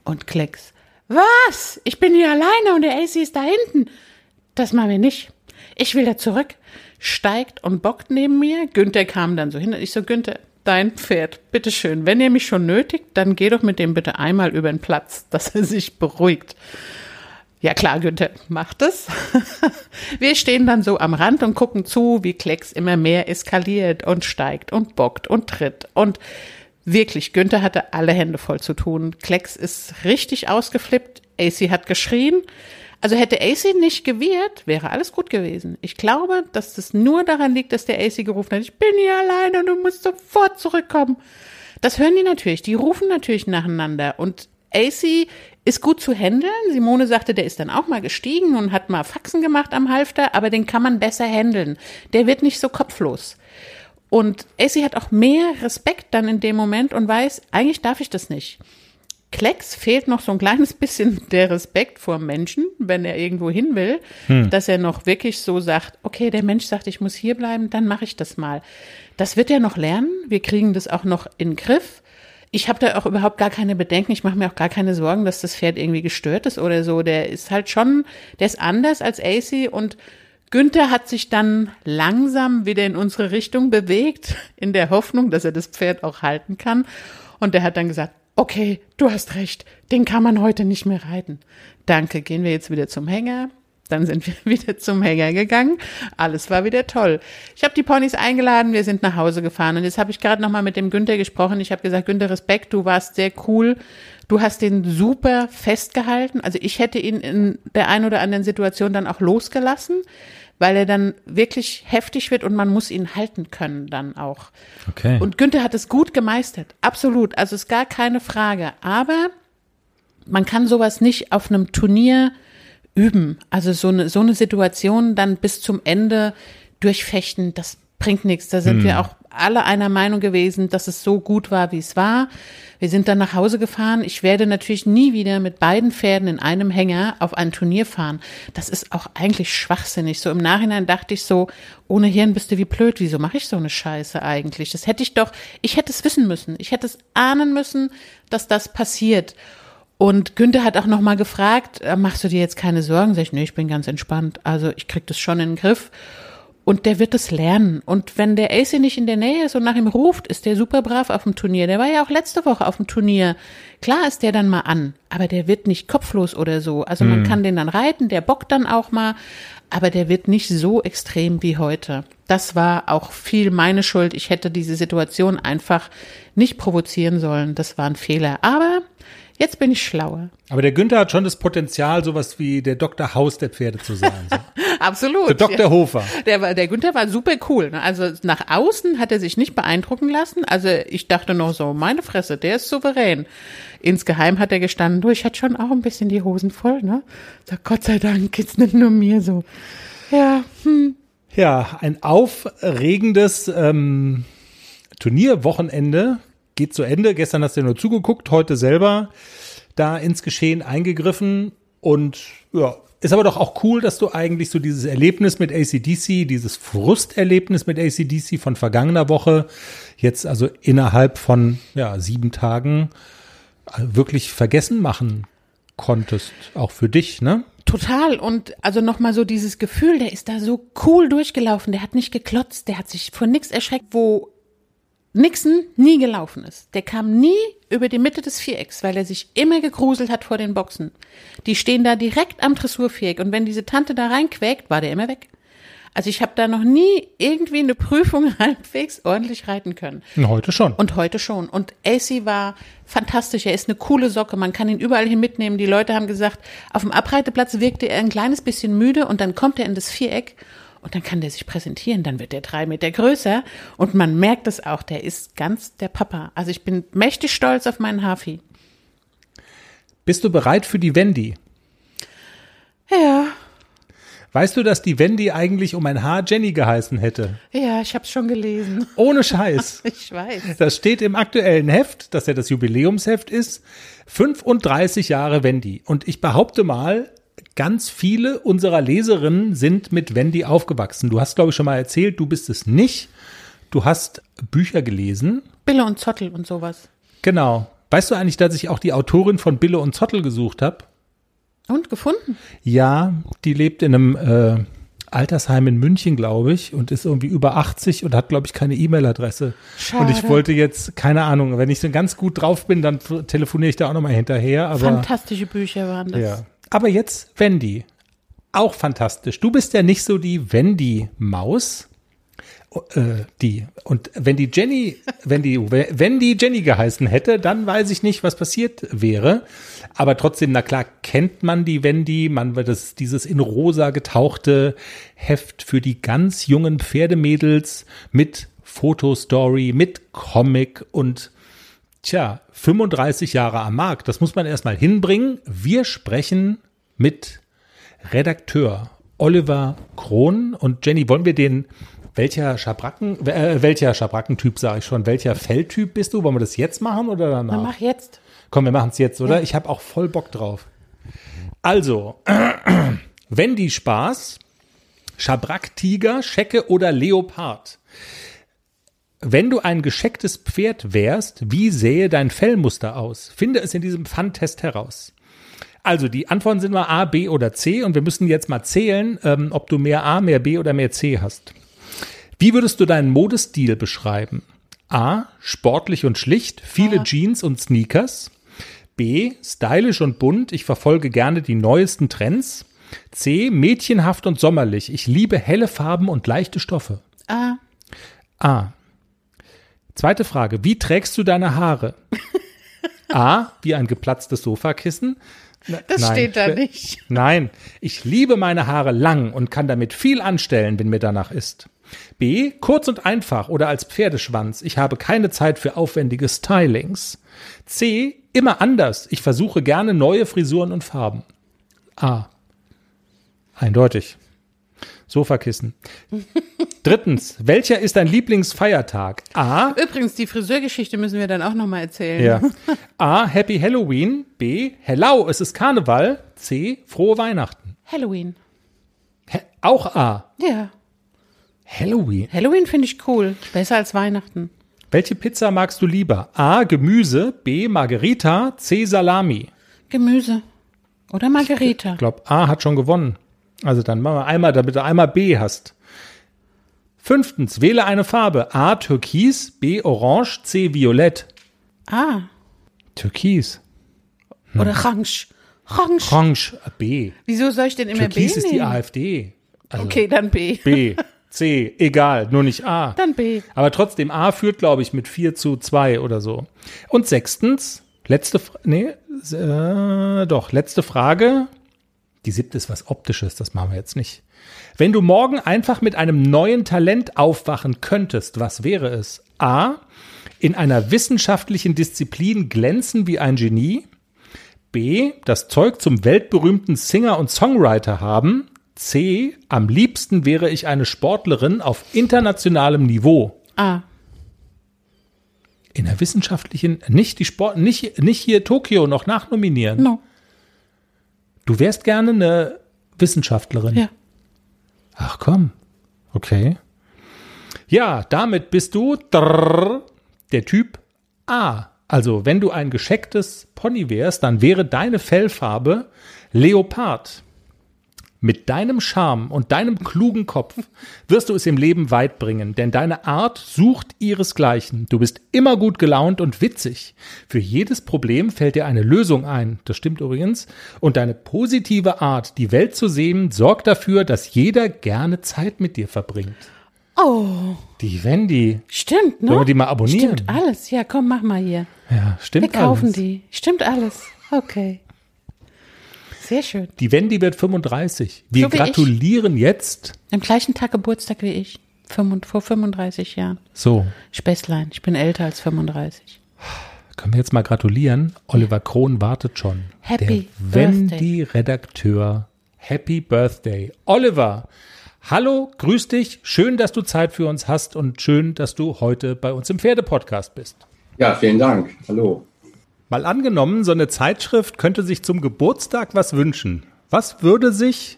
Und Klecks. Was? Ich bin hier alleine und der AC ist da hinten. Das machen wir nicht. Ich will da zurück. Steigt und bockt neben mir. Günther kam dann so hin. Ich so, Günther, dein Pferd, bitteschön. Wenn ihr mich schon nötigt, dann geh doch mit dem bitte einmal über den Platz, dass er sich beruhigt. Ja klar, Günther, macht es. Wir stehen dann so am Rand und gucken zu, wie Klecks immer mehr eskaliert und steigt und bockt und tritt. Und wirklich, Günther hatte alle Hände voll zu tun. Klecks ist richtig ausgeflippt. AC hat geschrien. Also hätte AC nicht gewehrt, wäre alles gut gewesen. Ich glaube, dass das nur daran liegt, dass der AC gerufen hat, ich bin hier alleine und du musst sofort zurückkommen. Das hören die natürlich. Die rufen natürlich nacheinander. Und AC ist gut zu handeln. Simone sagte, der ist dann auch mal gestiegen und hat mal Faxen gemacht am Halfter, aber den kann man besser handeln. Der wird nicht so kopflos. Und AC hat auch mehr Respekt dann in dem Moment und weiß, eigentlich darf ich das nicht. Klecks fehlt noch so ein kleines bisschen der Respekt vor Menschen, wenn er irgendwo hin will, dass er noch wirklich so sagt, okay, der Mensch sagt, ich muss hier bleiben, dann mache ich das mal. Das wird er noch lernen. Wir kriegen das auch noch in den Griff. Ich habe da auch überhaupt gar keine Bedenken. Ich mache mir auch gar keine Sorgen, dass das Pferd irgendwie gestört ist oder so. Der ist halt schon, der ist anders als AC und Günther hat sich dann langsam wieder in unsere Richtung bewegt, in der Hoffnung, dass er das Pferd auch halten kann. Und der hat dann gesagt, okay, du hast recht, den kann man heute nicht mehr reiten. Danke, gehen wir jetzt wieder zum Hänger. Dann sind wir wieder zum Hänger gegangen. Alles war wieder toll. Ich habe die Ponys eingeladen, wir sind nach Hause gefahren. Und jetzt habe ich gerade noch mal mit dem Günther gesprochen. Ich habe gesagt, Günther, Respekt, du warst sehr cool. Du hast den super festgehalten. Also ich hätte ihn in der einen oder anderen Situation dann auch losgelassen, weil er dann wirklich heftig wird und man muss ihn halten können dann auch. Okay. Und Günther hat es gut gemeistert. Absolut. Also ist gar keine Frage. Aber man kann sowas nicht auf einem Turnier üben. Also so eine, so eine Situation dann bis zum Ende durchfechten, das bringt nichts. Da sind wir auch alle einer Meinung gewesen, dass es so gut war, wie es war. Wir sind dann nach Hause gefahren. Ich werde natürlich nie wieder mit beiden Pferden in einem Hänger auf ein Turnier fahren. Das ist auch eigentlich schwachsinnig. So im Nachhinein dachte ich so, ohne Hirn bist du wie blöd. Wieso mache ich so eine Scheiße eigentlich? Das hätte ich doch, ich hätte es wissen müssen. Ich hätte es ahnen müssen, dass das passiert. Und Günther hat auch noch mal gefragt, äh, machst du dir jetzt keine Sorgen? Sag ich, nee, ich bin ganz entspannt. Also ich krieg das schon in den Griff. Und der wird es lernen. Und wenn der AC nicht in der Nähe ist und nach ihm ruft, ist der super brav auf dem Turnier. Der war ja auch letzte Woche auf dem Turnier. Klar ist der dann mal an, aber der wird nicht kopflos oder so. Also man kann den dann reiten, der bockt dann auch mal, aber der wird nicht so extrem wie heute. Das war auch viel meine Schuld. Ich hätte diese Situation einfach nicht provozieren sollen. Das war ein Fehler. Aber jetzt bin ich schlauer. Aber der Günther hat schon das Potenzial, sowas wie der Dr. Haus der Pferde zu sein. So. Absolut. Der Dr. Ja. Hofer. Der, war, der Günther war super cool. Ne? Also nach außen hat er sich nicht beeindrucken lassen. Also ich dachte noch so, meine Fresse, der ist souverän. Insgeheim hat er gestanden, du, ich hatte schon auch ein bisschen die Hosen voll. Ne? Sag, Gott sei Dank geht's nicht nur mir so. Ja, hm. Ja, ein aufregendes ähm, Turnierwochenende geht zu Ende. Gestern hast du nur zugeguckt, heute selber da ins Geschehen eingegriffen und ja, ist aber doch auch cool, dass du eigentlich so dieses Erlebnis mit ACDC, dieses Frusterlebnis mit ACDC von vergangener Woche, jetzt also innerhalb von ja, sieben Tagen äh, wirklich vergessen machen konntest. Auch für dich, ne? Total. Und also nochmal so dieses Gefühl, der ist da so cool durchgelaufen, der hat nicht geklotzt, der hat sich vor nichts erschreckt, wo Nixon nie gelaufen ist. Der kam nie über die Mitte des Vierecks, weil er sich immer gegruselt hat vor den Boxen. Die stehen da direkt am Dressurviereck und wenn diese Tante da reinquäkt, war der immer weg. Also ich habe da noch nie irgendwie eine Prüfung halbwegs ordentlich reiten können. Und heute schon. Und heute schon. Und AC war fantastisch. Er ist eine coole Socke. Man kann ihn überall hin mitnehmen. Die Leute haben gesagt, auf dem Abreiteplatz wirkte er ein kleines bisschen müde und dann kommt er in das Viereck und dann kann der sich präsentieren. Dann wird er drei Meter größer und man merkt es auch. Der ist ganz der Papa. Also ich bin mächtig stolz auf meinen Hafi. Bist du bereit für die Wendy? Ja, Weißt du, dass die Wendy eigentlich um ein Haar Jenny geheißen hätte? ja, ich habe es schon gelesen. Ohne Scheiß. Ich weiß. Das steht im aktuellen Heft, dass ja das Jubiläumsheft ist. 35 Jahre Wendy. Und ich behaupte mal, ganz viele unserer Leserinnen sind mit Wendy aufgewachsen. Du hast, glaube ich, schon mal erzählt, du bist es nicht. Du hast Bücher gelesen. Bille und Zottel und sowas. Genau. Weißt du eigentlich, dass ich auch die Autorin von Bille und Zottel gesucht habe? Und gefunden? Ja, die lebt in einem äh, Altersheim in München, glaube ich, und ist irgendwie über 80 und hat, glaube ich, keine E-Mail-Adresse. Und ich wollte jetzt, keine Ahnung, wenn ich so ganz gut drauf bin, dann telefoniere ich da auch nochmal hinterher. Aber, Fantastische Bücher waren das. ja. Aber jetzt Wendy. Auch fantastisch. Du bist ja nicht so die Wendy-Maus. Äh, die. Und wenn die Jenny, wenn die, wenn die Jenny geheißen hätte, dann weiß ich nicht, was passiert wäre. Aber trotzdem, na klar, kennt man die Wendy, man wird dieses in rosa getauchte Heft für die ganz jungen Pferdemädels mit Fotostory, mit Comic und tja, 35 Jahre am Markt. Das muss man erstmal hinbringen. Wir sprechen mit Redakteur Oliver Krohn und Jenny, wollen wir den welcher Schabracken, äh, welcher Schabrackentyp sage ich schon, welcher Feldtyp bist du? Wollen wir das jetzt machen oder danach? Dann mach jetzt. Komm, wir machen es jetzt, oder? Ja. Ich habe auch voll Bock drauf. Also, Wendy Spaß, Schabracktiger, Schecke oder Leopard. Wenn du ein geschecktes Pferd wärst, wie sähe dein Fellmuster aus? Finde es in diesem Fun-Test heraus. Also die Antworten sind mal A, B oder C und wir müssen jetzt mal zählen, ähm, ob du mehr A, mehr B oder mehr C hast. Wie würdest du deinen Modestil beschreiben? A. Sportlich und schlicht, viele A. Jeans und Sneakers. B. Stylisch und bunt, ich verfolge gerne die neuesten Trends. C. Mädchenhaft und sommerlich. Ich liebe helle Farben und leichte Stoffe. A. A. Zweite Frage. Wie trägst du deine Haare? A. Wie ein geplatztes Sofakissen. Das Nein, steht da nicht. Nein, ich liebe meine Haare lang und kann damit viel anstellen, wenn mir danach ist. B. Kurz und einfach oder als Pferdeschwanz. Ich habe keine Zeit für aufwendige Stylings. C. Immer anders. Ich versuche gerne neue Frisuren und Farben. A. Eindeutig. Sofakissen. Drittens. Welcher ist dein Lieblingsfeiertag? A. Übrigens, die Friseurgeschichte müssen wir dann auch nochmal erzählen. Ja. A. Happy Halloween. B. Hello, es ist Karneval. C. Frohe Weihnachten. Halloween. Hä? Auch A. Ja. Halloween. Halloween finde ich cool. Besser als Weihnachten. Welche Pizza magst du lieber? A. Gemüse. B. Margarita. C. Salami. Gemüse. Oder Margarita. Ich glaube, A hat schon gewonnen. Also dann machen wir einmal, damit du einmal B hast. Fünftens. Wähle eine Farbe. A. Türkis. B. Orange. C. Violett. Ah. Türkis. Oder Orange. Orange. Orange. B. Wieso soll ich denn immer Türkis B ist die? AfD. Also Okay, dann B. B. C. Egal. Nur nicht A. Dann B. Aber trotzdem, A führt, glaube ich, mit 4 zu 2 oder so. Und sechstens, letzte, nee, äh, doch, letzte Frage. Die siebte ist was Optisches, das machen wir jetzt nicht. Wenn du morgen einfach mit einem neuen Talent aufwachen könntest, was wäre es? A. In einer wissenschaftlichen Disziplin glänzen wie ein Genie. B. Das Zeug zum weltberühmten Singer und Songwriter haben. C. Am liebsten wäre ich eine Sportlerin auf internationalem Niveau. A. In der wissenschaftlichen, nicht die Sport, nicht, nicht hier Tokio noch nachnominieren. No. Du wärst gerne eine Wissenschaftlerin. Ja. Ach komm. Okay. Ja, damit bist du der Typ A. Also, wenn du ein geschecktes Pony wärst, dann wäre deine Fellfarbe Leopard. Mit deinem Charme und deinem klugen Kopf wirst du es im Leben weit bringen, denn deine Art sucht ihresgleichen. Du bist immer gut gelaunt und witzig. Für jedes Problem fällt dir eine Lösung ein. Das stimmt übrigens. Und deine positive Art, die Welt zu sehen, sorgt dafür, dass jeder gerne Zeit mit dir verbringt. Oh, Die Wendy. stimmt, ne? Sollen wir die mal abonnieren? Stimmt alles. Ja, komm, mach mal hier. Ja, stimmt. Wir kaufen alles. die. Stimmt alles. Okay. Sehr schön. Die Wendy wird 35. Wir So wie ich. gratulieren jetzt. Am gleichen Tag Geburtstag wie ich. Vor 35 Jahren. So, Späßlein. Ich bin älter als 35. können wir jetzt mal gratulieren. Oliver Krohn wartet schon. Happy Der Wendy-Redakteur. Happy Birthday. Oliver, hallo, grüß dich. Schön, dass du Zeit für uns hast und schön, dass du heute bei uns im Pferdepodcast bist. Ja, vielen Dank. Hallo. Mal angenommen, so eine Zeitschrift könnte sich zum Geburtstag was wünschen. Was würde sich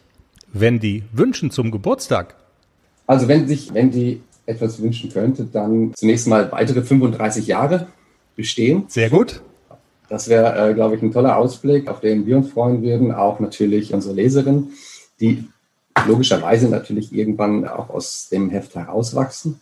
Wendy wünschen zum Geburtstag? Also wenn sich, wenn die etwas wünschen könnte, dann zunächst mal weitere 35 Jahre bestehen. Sehr gut. Das wäre, äh, glaube ich, ein toller Ausblick, auf den wir uns freuen würden. Auch natürlich unsere Leserin, die logischerweise natürlich irgendwann auch aus dem Heft herauswachsen.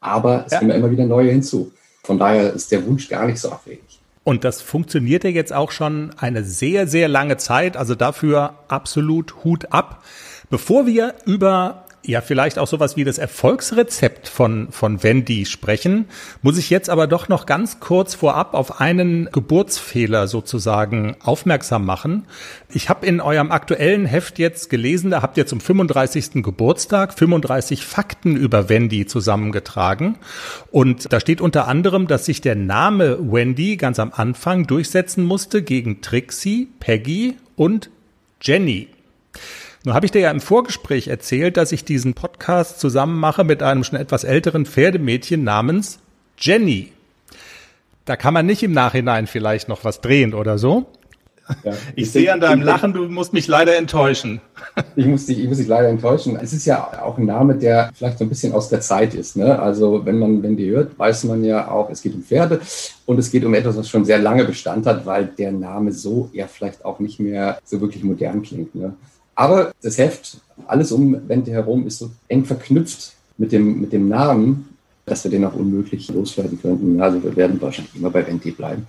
Aber es Ja. kommen immer wieder neue hinzu. Von daher ist der Wunsch gar nicht so abwegig. Und das funktioniert ja jetzt auch schon eine sehr, sehr lange Zeit. Also dafür absolut Hut ab. Bevor wir über ja vielleicht auch sowas wie das Erfolgsrezept von, von Wendy sprechen, muss ich jetzt aber doch noch ganz kurz vorab auf einen Geburtsfehler sozusagen aufmerksam machen. Ich habe in eurem aktuellen Heft jetzt gelesen, da habt ihr zum 35. Geburtstag 35 Fakten über Wendy zusammengetragen. Und da steht unter anderem, dass sich der Name Wendy ganz am Anfang durchsetzen musste gegen Trixie, Peggy und Jenny. Nun habe ich dir ja im Vorgespräch erzählt, dass ich diesen Podcast zusammen mache mit einem schon etwas älteren Pferdemädchen namens Jenny. Da kann man nicht im Nachhinein vielleicht noch was drehen oder so. Ja. Ich sehe an deinem Lachen, du musst mich leider enttäuschen. Ich muss, dich, ich muss dich leider enttäuschen. Es ist ja auch ein Name, der vielleicht so ein bisschen aus der Zeit ist. Ne? Also wenn man, wenn die hört, weiß man ja auch, es geht um Pferde und es geht um etwas, was schon sehr lange Bestand hat, weil der Name so ja vielleicht auch nicht mehr so wirklich modern klingt. Ne? Aber das Heft, alles um Wendy herum, ist so eng verknüpft mit dem, mit dem Namen, dass wir den auch unmöglich loswerden könnten. Also wir werden wahrscheinlich immer bei Wendy bleiben.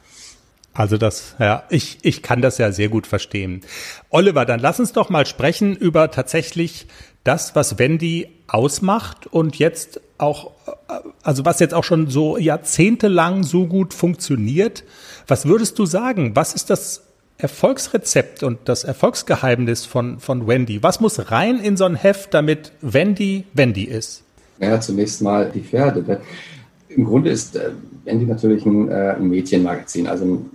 Also das, ja, ich, ich kann das ja sehr gut verstehen. Oliver, dann lass uns doch mal sprechen über tatsächlich das, was Wendy ausmacht und jetzt auch, also was jetzt auch schon so jahrzehntelang so gut funktioniert. Was würdest du sagen? Was ist das Erfolgsrezept und das Erfolgsgeheimnis von, von Wendy? Was muss rein in so ein Heft, damit Wendy Wendy ist? Ja, zunächst mal die Pferde. Im Grunde ist äh, Wendy natürlich ein, äh, ein Mädchenmagazin, also ein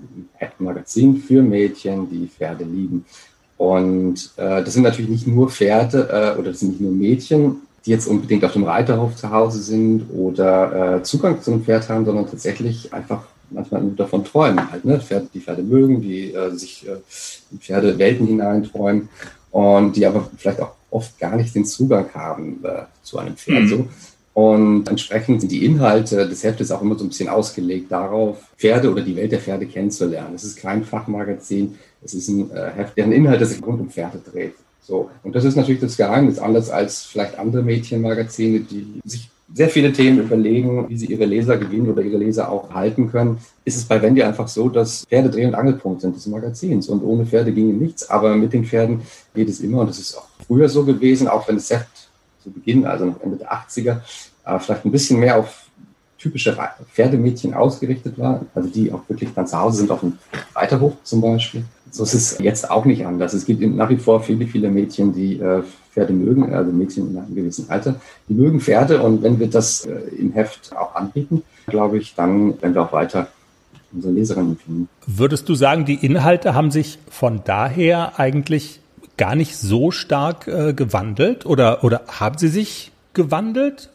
Magazin für Mädchen, die Pferde lieben. Und äh, das sind natürlich nicht nur Pferde äh, oder das sind nicht nur Mädchen, die jetzt unbedingt auf dem Reiterhof zu Hause sind oder äh, Zugang zu einem Pferd haben, sondern tatsächlich einfach manchmal nur davon träumen halt, ne? Pferde, die Pferde mögen, die äh, sich äh, in Pferdewelten hineinträumen und die aber vielleicht auch oft gar nicht den Zugang haben äh, zu einem Pferd. Mhm. So. Und entsprechend sind die Inhalte des Heftes auch immer so ein bisschen ausgelegt darauf, Pferde oder die Welt der Pferde kennenzulernen. Es ist kein Fachmagazin, es ist ein äh, Heft, deren Inhalt sich rund um Pferde dreht. So. Und das ist natürlich das Geheimnis, anders als vielleicht andere Mädchenmagazine, die sich sehr viele Themen überlegen, wie sie ihre Leser gewinnen oder ihre Leser auch halten können, ist es bei Wendy einfach so, dass Pferde Dreh- und Angelpunkt sind des Magazins. Und ohne Pferde ginge nichts, aber mit den Pferden geht es immer. Und das ist auch früher so gewesen, auch wenn es Heft zu Beginn, also noch Ende der 80er, äh, vielleicht ein bisschen mehr auf typische Pferdemädchen ausgerichtet war, also die auch wirklich dann zu Hause sind, auf dem Reiterhof zum Beispiel. So ist es jetzt auch nicht anders. Es gibt nach wie vor viele, viele Mädchen, die äh, Pferde mögen, also Mädchen in einem gewissen Alter, die mögen Pferde und wenn wir das äh, im Heft auch anbieten, glaube ich, dann werden wir auch weiter unsere Leserinnen finden. Würdest du sagen, die Inhalte haben sich von daher eigentlich gar nicht so stark äh, gewandelt oder, oder haben sie sich gewandelt?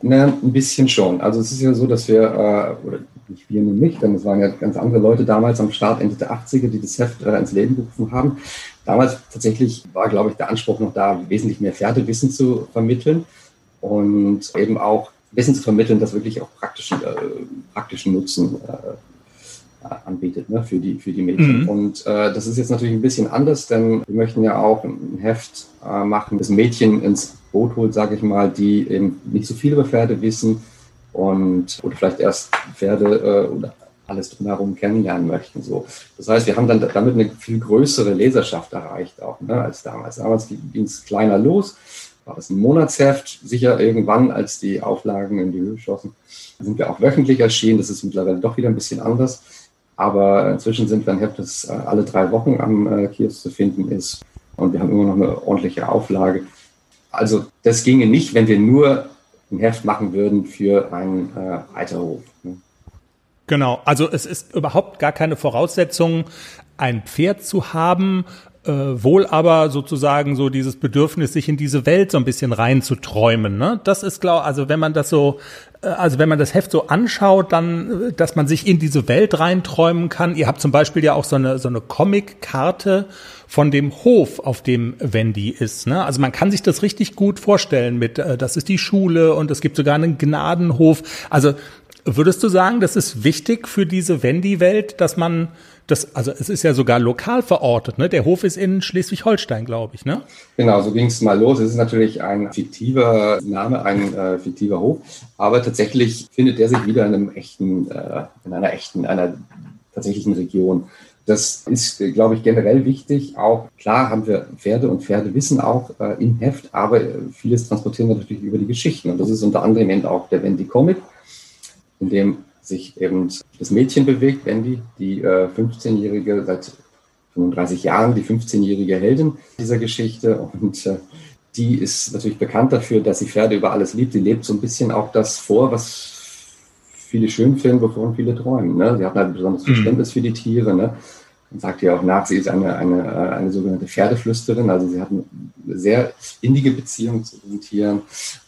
Na, ein bisschen schon. Also es ist ja so, dass wir, äh, oder nicht wir nur mich, denn es waren ja ganz andere Leute damals am Start, Ende der 80er, die das Heft äh, ins Leben gerufen haben. Damals tatsächlich war, glaube ich, der Anspruch noch da, wesentlich mehr Pferdewissen zu vermitteln und eben auch Wissen zu vermitteln, das wirklich auch praktischen, äh, praktischen Nutzen äh, anbietet ne, für, die, für die Mädchen. Mhm. Und äh, das ist jetzt natürlich ein bisschen anders, denn wir möchten ja auch ein Heft äh, machen, das Mädchen ins Boot holt, sage ich mal, die eben nicht so viel über Pferde wissen und oder vielleicht erst Pferde äh, oder alles drumherum kennenlernen möchten. So. Das heißt, wir haben dann damit eine viel größere Leserschaft erreicht auch ne, als damals. Damals ging es kleiner los, war das ein Monatsheft. Sicher irgendwann, als die Auflagen in die Höhe schossen, sind wir auch wöchentlich erschienen. Das ist mittlerweile doch wieder ein bisschen anders. Aber inzwischen sind wir ein Heft, das äh, alle drei Wochen am äh, Kiosk zu finden ist. Und wir haben immer noch eine ordentliche Auflage. Also das ginge nicht, wenn wir nur ein Heft machen würden für einen äh, Reiterhof. Ne? Genau, also es ist überhaupt gar keine Voraussetzung, ein Pferd zu haben, äh, wohl aber sozusagen so dieses Bedürfnis, sich in diese Welt so ein bisschen reinzuträumen. Ne? Das ist klar, also wenn man das so, äh, also wenn man das Heft so anschaut, dann, dass man sich in diese Welt reinträumen kann. Ihr habt zum Beispiel ja auch so eine, so eine Comic-Karte von dem Hof, auf dem Wendy ist. Ne? Also man kann sich das richtig gut vorstellen mit, äh, das ist die Schule und es gibt sogar einen Gnadenhof. Also Würdest du sagen, das ist wichtig für diese Wendy-Welt, dass man das, also es ist ja sogar lokal verortet, ne? Der Hof ist in Schleswig-Holstein, glaube ich, ne? Genau, so ging es mal los. Es ist natürlich ein fiktiver Name, ein äh, fiktiver Hof, aber tatsächlich findet er sich wieder in einem echten, äh, in einer echten, einer tatsächlichen Region. Das ist, glaube ich, generell wichtig. Auch klar haben wir Pferde und Pferde wissen auch äh, im Heft, aber vieles transportieren wir natürlich über die Geschichten. Und das ist unter anderem eben auch der Wendy Comic in dem sich eben das Mädchen bewegt, Wendy, die äh, 15-jährige, seit 35 Jahren die 15-jährige Heldin dieser Geschichte. Und äh, die ist natürlich bekannt dafür, dass sie Pferde über alles liebt. Sie lebt so ein bisschen auch das vor, was viele schön finden, wovon viele träumen. Ne? Sie hat ein besonderes mhm. Verständnis für die Tiere. Ne? Man sagt ja auch nach, sie ist eine, eine, äh, eine sogenannte Pferdeflüsterin. Also sie hat eine sehr innige Beziehung zu den Tieren.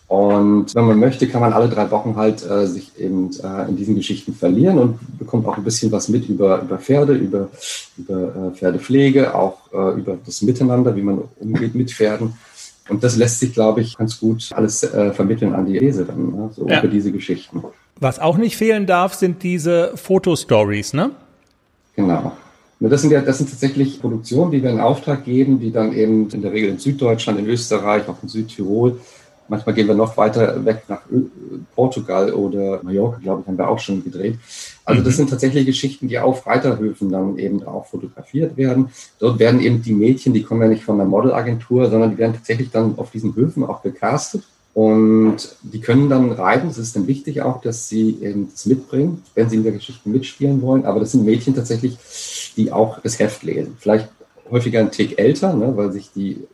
Und wenn man möchte, kann man alle drei Wochen halt äh, sich eben äh, in diesen Geschichten verlieren und bekommt auch ein bisschen was mit über, über Pferde, über, über äh, Pferdepflege, auch äh, über das Miteinander, wie man umgeht mit Pferden. Und das lässt sich, glaube ich, ganz gut alles äh, vermitteln an die Leserin, ne? so ja. über diese Geschichten. Was auch nicht fehlen darf, sind diese Fotostories, ne? Genau. Das sind ja, das sind tatsächlich Produktionen, die wir in Auftrag geben, die dann eben in der Regel in Süddeutschland, in Österreich, auch in Südtirol Manchmal gehen wir noch weiter weg nach Portugal oder Mallorca, glaube ich, haben wir auch schon gedreht. Also das mhm. sind tatsächlich Geschichten, die auf Reiterhöfen dann eben auch fotografiert werden. Dort werden eben die Mädchen, die kommen ja nicht von der Modelagentur, sondern die werden tatsächlich dann auf diesen Höfen auch gecastet. Und die können dann reiten. Es ist dann wichtig auch, dass sie eben das mitbringen, wenn sie in der Geschichte mitspielen wollen. Aber das sind Mädchen tatsächlich, die auch das Heft lesen. Vielleicht häufiger ein Tick älter, ne, weil sich die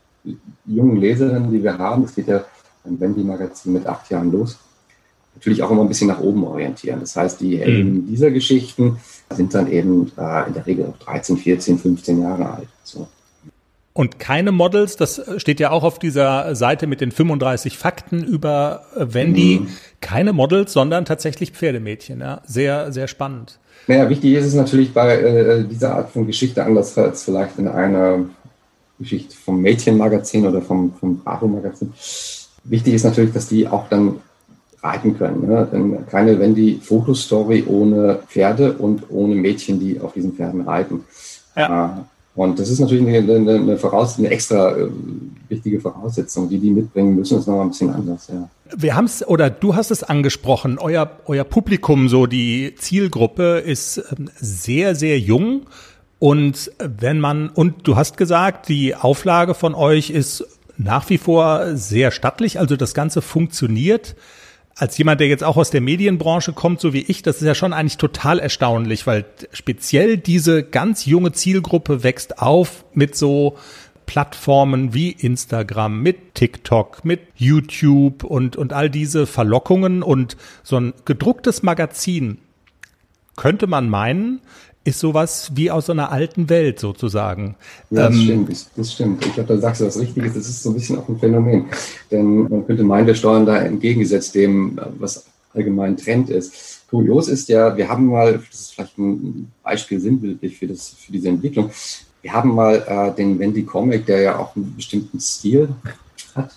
jungen Leserinnen, die wir haben, das geht ja beim Wendy-Magazin mit acht Jahren los, natürlich auch immer ein bisschen nach oben orientieren. Das heißt, die Helden mhm. dieser Geschichten sind dann eben äh, in der Regel auch 13, 14, 15 Jahre alt. So. Und keine Models, das steht ja auch auf dieser Seite mit den 35 Fakten über äh, Wendy. Mhm. Keine Models, sondern tatsächlich Pferdemädchen. Ja. Sehr, sehr spannend. Naja, wichtig ist es natürlich bei äh, dieser Art von Geschichte, anders als vielleicht in einer Geschichte vom Mädchenmagazin oder vom, vom Bravo-Magazin. Wichtig ist natürlich, dass die auch dann reiten können. Ne? Denn keine Wendy-Fotostory ohne Pferde und ohne Mädchen, die auf diesen Pferden reiten. Ja. Äh, und das ist natürlich eine, eine, eine, Voraus eine extra äh, wichtige Voraussetzung, die die mitbringen müssen. Das ist noch ein bisschen anders, ja. Wir haben es, oder du hast es angesprochen, euer, euer Publikum, so die Zielgruppe ist ähm, sehr, sehr jung. Und wenn man, und du hast gesagt, die Auflage von euch ist nach wie vor sehr stattlich, also das Ganze funktioniert. Als jemand, der jetzt auch aus der Medienbranche kommt, so wie ich, das ist ja schon eigentlich total erstaunlich, weil speziell diese ganz junge Zielgruppe wächst auf mit so Plattformen wie Instagram, mit TikTok, mit YouTube und, und all diese Verlockungen. Und so ein gedrucktes Magazin könnte man meinen, ist sowas wie aus so einer alten Welt sozusagen. Ja, das ähm, stimmt, das stimmt. Ich glaube, da sagst du was Richtiges. Das ist so ein bisschen auch ein Phänomen. Denn man könnte meinen, wir steuern da entgegengesetzt dem, was allgemein Trend ist. Kurios ist ja, wir haben mal, das ist vielleicht ein Beispiel sinnbildlich für, das, für diese Entwicklung, wir haben mal äh, den Wendy Comic, der ja auch einen bestimmten Stil hat,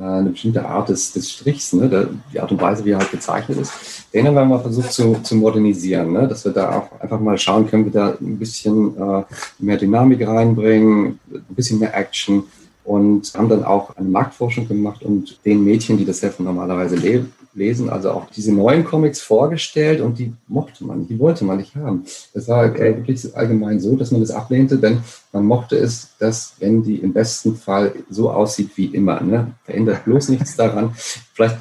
eine bestimmte Art des, des Strichs, ne, die Art und Weise, wie er halt gezeichnet ist. Den haben wir mal versucht zu, zu modernisieren, ne, dass wir da auch einfach mal schauen, können wir da ein bisschen äh, mehr Dynamik reinbringen, ein bisschen mehr Action und haben dann auch eine Marktforschung gemacht und den Mädchen, die das Heft normalerweise leben, lesen, also auch diese neuen Comics vorgestellt und die mochte man, die wollte man nicht haben. Das war okay. wirklich allgemein so, dass man das ablehnte, denn man mochte es, dass wenn die im besten Fall so aussieht wie immer, ne? verändert bloß nichts daran. Vielleicht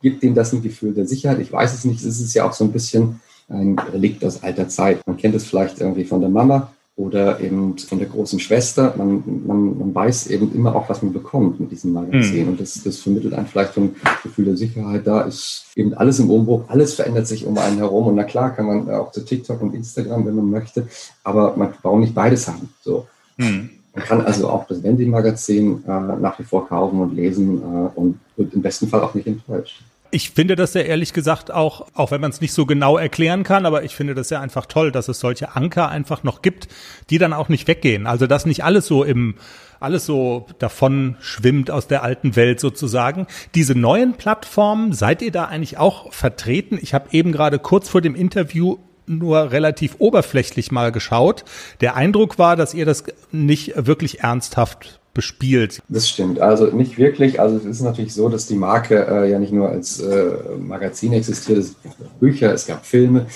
gibt ihm das ein Gefühl der Sicherheit. Ich weiß es nicht. Es ist ja auch so ein bisschen ein Relikt aus alter Zeit. Man kennt es vielleicht irgendwie von der Mama oder eben von der großen Schwester. Man, man, man weiß eben immer auch, was man bekommt mit diesem Magazin. Mhm. Und das, das vermittelt einem vielleicht so ein Gefühl der Sicherheit. Da ist eben alles im Umbruch, alles verändert sich um einen herum. Und na klar kann man auch zu TikTok und Instagram, wenn man möchte, aber man braucht nicht beides haben. So. Mhm. Man kann also auch das Wendy-Magazin äh, nach wie vor kaufen und lesen äh, und wird im besten Fall auch nicht enttäuscht. Ich finde das ja ehrlich gesagt auch, auch wenn man es nicht so genau erklären kann, aber ich finde das ja einfach toll, dass es solche Anker einfach noch gibt, die dann auch nicht weggehen. Also dass nicht alles so im, alles so davon schwimmt aus der alten Welt sozusagen. Diese neuen Plattformen, seid ihr da eigentlich auch vertreten? Ich habe eben gerade kurz vor dem Interview nur relativ oberflächlich mal geschaut. Der Eindruck war, dass ihr das nicht wirklich ernsthaft bespielt. Das stimmt. Also nicht wirklich. Also es ist natürlich so, dass die Marke äh, ja nicht nur als äh, Magazin existiert. Es gab Bücher, es gab Filme,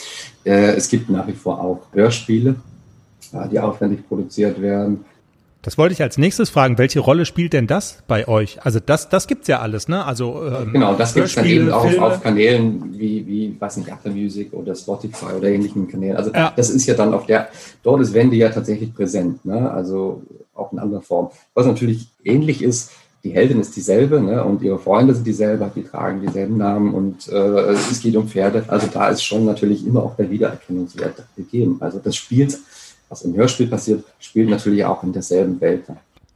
äh, es gibt nach wie vor auch Hörspiele, die aufwendig produziert werden. Das wollte ich als nächstes fragen. Welche Rolle spielt denn das bei euch? Also das, das gibt's ja alles, ne? Also ähm, genau, das gibt's dann eben auch auf Kanälen wie, wie, weiß nicht, Apple Music oder Spotify oder ähnlichen Kanälen. Also ja. das ist ja dann auf der, dort ist Wendy ja tatsächlich präsent, ne? Also auch in anderer Form. Was natürlich ähnlich ist, die Heldin ist dieselbe ne? und ihre Freunde sind dieselbe, die tragen dieselben Namen und äh, es geht um Pferde. Also da ist schon natürlich immer auch der Wiedererkennungswert gegeben. Also das spielt was im Hörspiel passiert, spielt natürlich auch in derselben Welt.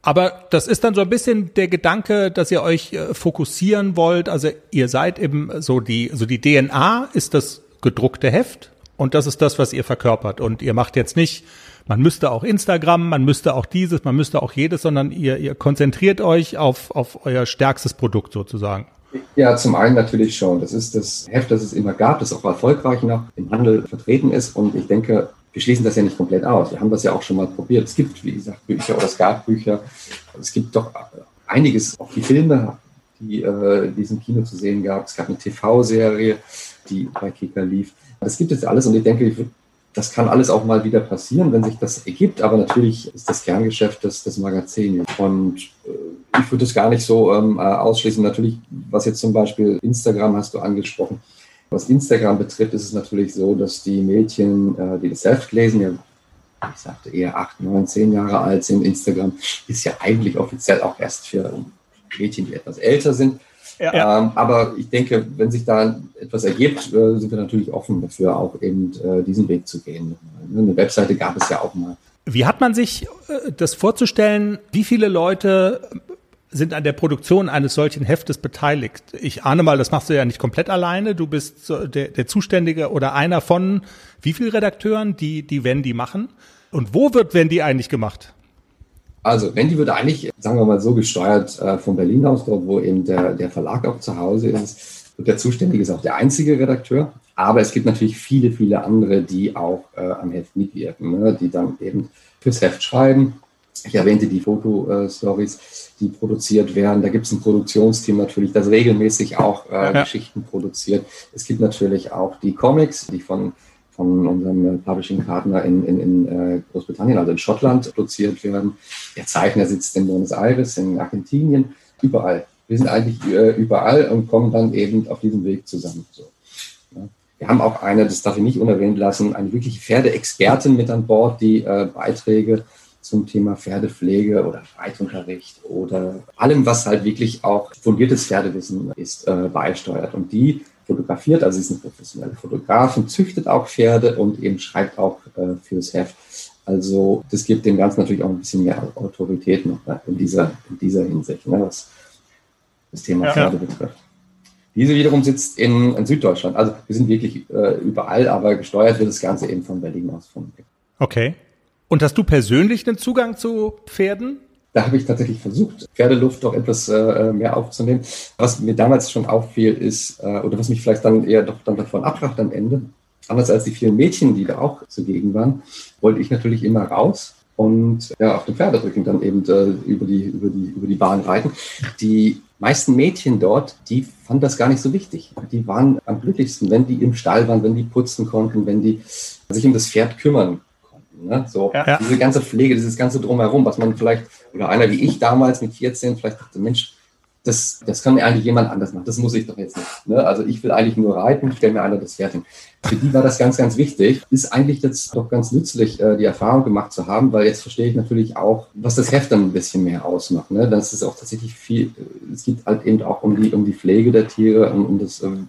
Aber das ist dann so ein bisschen der Gedanke, dass ihr euch äh, fokussieren wollt. Also ihr seid eben so die, so die DNA ist das gedruckte Heft und das ist das, was ihr verkörpert. Und ihr macht jetzt nicht, man müsste auch Instagram, man müsste auch dieses, man müsste auch jedes, sondern ihr, ihr konzentriert euch auf, auf euer stärkstes Produkt sozusagen. Ja, zum einen natürlich schon. Das ist das Heft, das es immer gab, das auch erfolgreich noch im Handel vertreten ist. Und ich denke, wir schließen das ja nicht komplett aus. Wir haben das ja auch schon mal probiert. Es gibt, wie gesagt, Bücher oder es gab Bücher. Es gibt doch einiges, auch die Filme, die, äh, die es Kino zu sehen gab. Es gab eine TV-Serie, die bei Kika lief. Das gibt es alles und ich denke, das kann alles auch mal wieder passieren, wenn sich das ergibt. Aber natürlich ist das Kerngeschäft des, des Magazins. Und äh, ich würde es gar nicht so ähm, äh, ausschließen. Natürlich, was jetzt zum Beispiel Instagram hast du angesprochen. Was Instagram betrifft, ist es natürlich so, dass die Mädchen, äh, die das selbst lesen, ja, ich sagte eher acht, neun, zehn Jahre alt sind. Instagram ist ja eigentlich offiziell auch erst für Mädchen, die etwas älter sind. Ja. Ähm, aber ich denke, wenn sich da etwas ergibt, äh, sind wir natürlich offen dafür, auch eben äh, diesen Weg zu gehen. Eine Webseite gab es ja auch mal. Wie hat man sich äh, das vorzustellen? Wie viele Leute sind an der Produktion eines solchen Heftes beteiligt? Ich ahne mal, das machst du ja nicht komplett alleine. Du bist der, der Zuständige oder einer von wie vielen Redakteuren, die die Wendy machen? Und wo wird Wendy eigentlich gemacht? Also Wendy wird eigentlich, sagen wir mal so, gesteuert äh, von Berlin aus, dort wo eben der, der Verlag auch zu Hause ist. Und der Zuständige ist auch der einzige Redakteur. Aber es gibt natürlich viele, viele andere, die auch äh, am Heft mitwirken, ne? die dann eben fürs Heft schreiben. Ich erwähnte die Fotostories, die produziert werden. Da gibt es ein Produktionsteam natürlich, das regelmäßig auch äh, ja. Geschichten produziert. Es gibt natürlich auch die Comics, die von von unserem äh, Publishing-Partner in, in, in äh, Großbritannien, also in Schottland, produziert werden. Der Zeichner sitzt in Buenos Aires, in Argentinien, überall. Wir sind eigentlich äh, überall und kommen dann eben auf diesem Weg zusammen. So. Wir haben auch eine, das darf ich nicht unerwähnt lassen, eine wirkliche Pferdeexpertin mit an Bord, die äh, Beiträge zum Thema Pferdepflege oder Reitunterricht oder allem, was halt wirklich auch fundiertes Pferdewissen ist, äh, beisteuert. Und die fotografiert, also sie ist eine professionelle Fotografin, züchtet auch Pferde und eben schreibt auch äh, fürs Heft. Also das gibt dem Ganzen natürlich auch ein bisschen mehr Autorität noch ne, in, dieser, in dieser Hinsicht, ne, was das Thema ja. Pferde betrifft. Diese wiederum sitzt in, in, Süddeutschland. Also wir sind wirklich äh, überall, aber gesteuert wird das Ganze eben von Berlin aus. Von okay. Und hast du persönlich einen Zugang zu Pferden? Da habe ich tatsächlich versucht, Pferdeluft doch etwas äh, mehr aufzunehmen. Was mir damals schon auffiel, ist, äh, oder was mich vielleicht dann eher doch dann davon abbracht am Ende, anders als die vielen Mädchen, die da auch zugegen waren, wollte ich natürlich immer raus und ja, auf dem Pferderücken dann eben äh, über, die, über, die, über die Bahn reiten. Die meisten Mädchen dort, die fanden das gar nicht so wichtig. Die waren am glücklichsten, wenn die im Stall waren, wenn die putzen konnten, wenn die sich um das Pferd kümmern Ne? So, ja. diese ganze Pflege, dieses ganze Drumherum, was man vielleicht, oder einer wie ich damals mit 14 vielleicht dachte, Mensch, das, das kann mir eigentlich jemand anders machen. Das muss ich doch jetzt nicht. Ne? Also ich will eigentlich nur reiten, stell mir einer das Pferd hin. Für die war das ganz, ganz wichtig. Ist eigentlich jetzt doch ganz nützlich, äh, die Erfahrung gemacht zu haben, weil jetzt verstehe ich natürlich auch, was das Heft dann ein bisschen mehr ausmacht. Ne? Das ist auch tatsächlich viel, äh, es geht halt eben auch um die, um die Pflege der Tiere, um, um das ähm,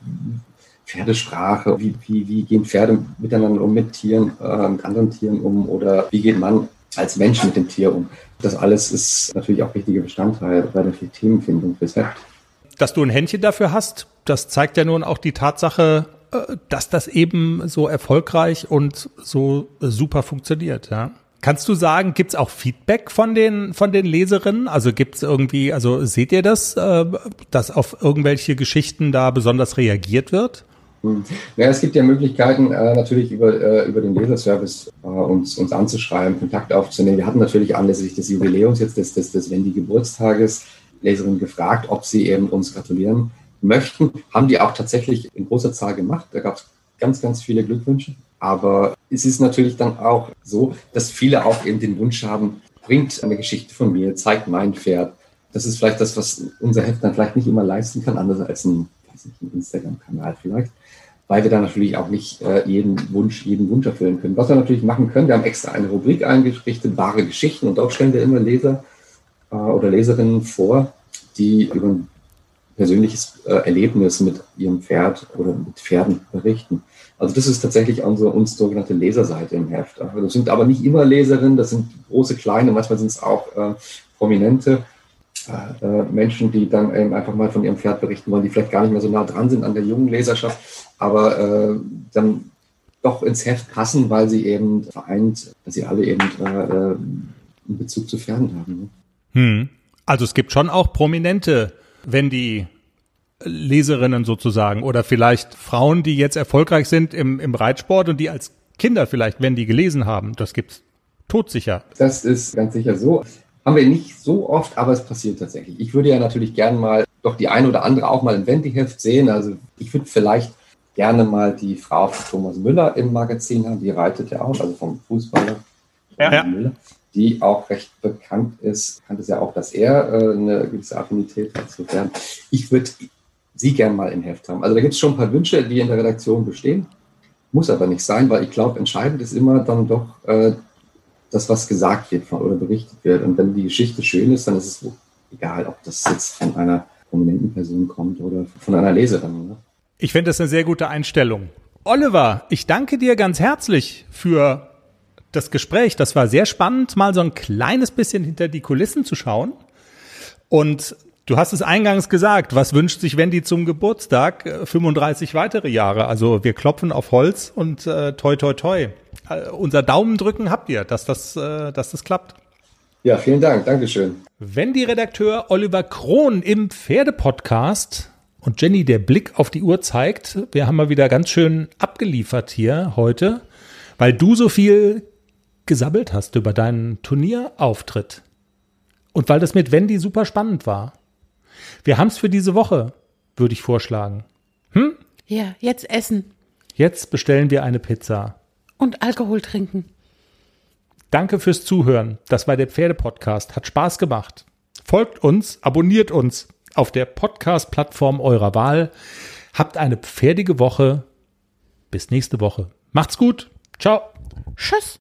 Pferdesprache, wie, wie, wie gehen Pferde miteinander um mit Tieren, äh, mit anderen Tieren um oder wie geht man als Mensch mit dem Tier um. Das alles ist natürlich auch wichtiger Bestandteil bei der Themenfindung fürs Heft. Dass du ein Händchen dafür hast, das zeigt ja nun auch die Tatsache, äh, dass das eben so erfolgreich und so super funktioniert, ja. Kannst du sagen, gibt's auch Feedback von den von den Leserinnen? Also gibt's irgendwie, also seht ihr das, äh, dass auf irgendwelche Geschichten da besonders reagiert wird? Hm. Ja, es gibt ja Möglichkeiten, äh, natürlich über, äh, über den Leserservice äh, uns, uns anzuschreiben, Kontakt aufzunehmen. Wir hatten natürlich anlässlich des Jubiläums jetzt des, des, des Wendy Geburtstages Leserinnen gefragt, ob sie eben uns gratulieren möchten. Haben die auch tatsächlich in großer Zahl gemacht. Da gab es ganz, ganz viele Glückwünsche. Aber es ist natürlich dann auch so, dass viele auch eben den Wunsch haben, bringt eine Geschichte von mir, zeigt mein Pferd. Das ist vielleicht das, was unser Heft dann vielleicht nicht immer leisten kann, anders als ein, ein Instagram-Kanal vielleicht weil wir da natürlich auch nicht äh, jeden Wunsch, jeden Wunsch erfüllen können. Was wir natürlich machen können, wir haben extra eine Rubrik eingerichtet, wahre Geschichten, und dort stellen wir immer Leser äh, oder Leserinnen vor, die über ein persönliches äh, Erlebnis mit ihrem Pferd oder mit Pferden berichten. Also das ist tatsächlich unsere uns sogenannte Leserseite im Heft. Das sind aber nicht immer Leserinnen, das sind große, kleine, manchmal sind es auch äh, prominente äh, Menschen, die dann eben einfach mal von ihrem Pferd berichten wollen, die vielleicht gar nicht mehr so nah dran sind an der jungen Leserschaft, aber äh, dann doch ins Heft passen, weil sie eben vereint, dass sie alle eben äh, äh einen Bezug zu Pferden haben. Ne? Hm. Also es gibt schon auch prominente, wenn die Leserinnen sozusagen oder vielleicht Frauen, die jetzt erfolgreich sind im, im Reitsport und die als Kinder vielleicht, wenn die gelesen haben, das gibt's todsicher. Das ist ganz sicher so haben wir nicht so oft, aber es passiert tatsächlich. Ich würde ja natürlich gerne mal doch die eine oder andere auch mal im Wendy-Heft sehen. Also ich würde vielleicht gerne mal die Frau von Thomas Müller im Magazin haben. Die reitet ja auch, also vom Fußballer ja. Müller, die auch recht bekannt ist. Bekannt ist ja auch, dass er äh, eine gewisse Affinität hat. Insofern, ich würde sie gerne mal im Heft haben. Also da gibt es schon ein paar Wünsche, die in der Redaktion bestehen. Muss aber nicht sein, weil ich glaube, entscheidend ist immer dann doch äh, das, was gesagt wird oder berichtet wird. Und wenn die Geschichte schön ist, dann ist es egal, ob das jetzt von einer prominenten Person kommt oder von einer Leserin. Ne? Ich finde das eine sehr gute Einstellung. Oliver, ich danke dir ganz herzlich für das Gespräch. Das war sehr spannend, mal so ein kleines bisschen hinter die Kulissen zu schauen. Und du hast es eingangs gesagt, was wünscht sich Wendy zum Geburtstag? 35 weitere Jahre. Also wir klopfen auf Holz und äh, toi toi toi. Äh, unser Daumen drücken habt ihr, dass das, äh, dass das klappt. Ja, vielen Dank. Dankeschön. Wenn die Redakteur Oliver Krohn im Pferdepodcast und Jenny der Blick auf die Uhr zeigt, wir haben mal wieder ganz schön abgeliefert hier heute, weil du so viel gesabbelt hast über deinen Turnierauftritt. Und weil das mit Wendy super spannend war. Wir haben es für diese Woche, würde ich vorschlagen. Hm? Ja, jetzt essen. Jetzt bestellen wir eine Pizza. Und Alkohol trinken. Danke fürs Zuhören. Das war der Pferdepodcast. Hat Spaß gemacht. Folgt uns, abonniert uns auf der Podcast-Plattform eurer Wahl. Habt eine pferdige Woche. Bis nächste Woche. Macht's gut. Ciao. Tschüss.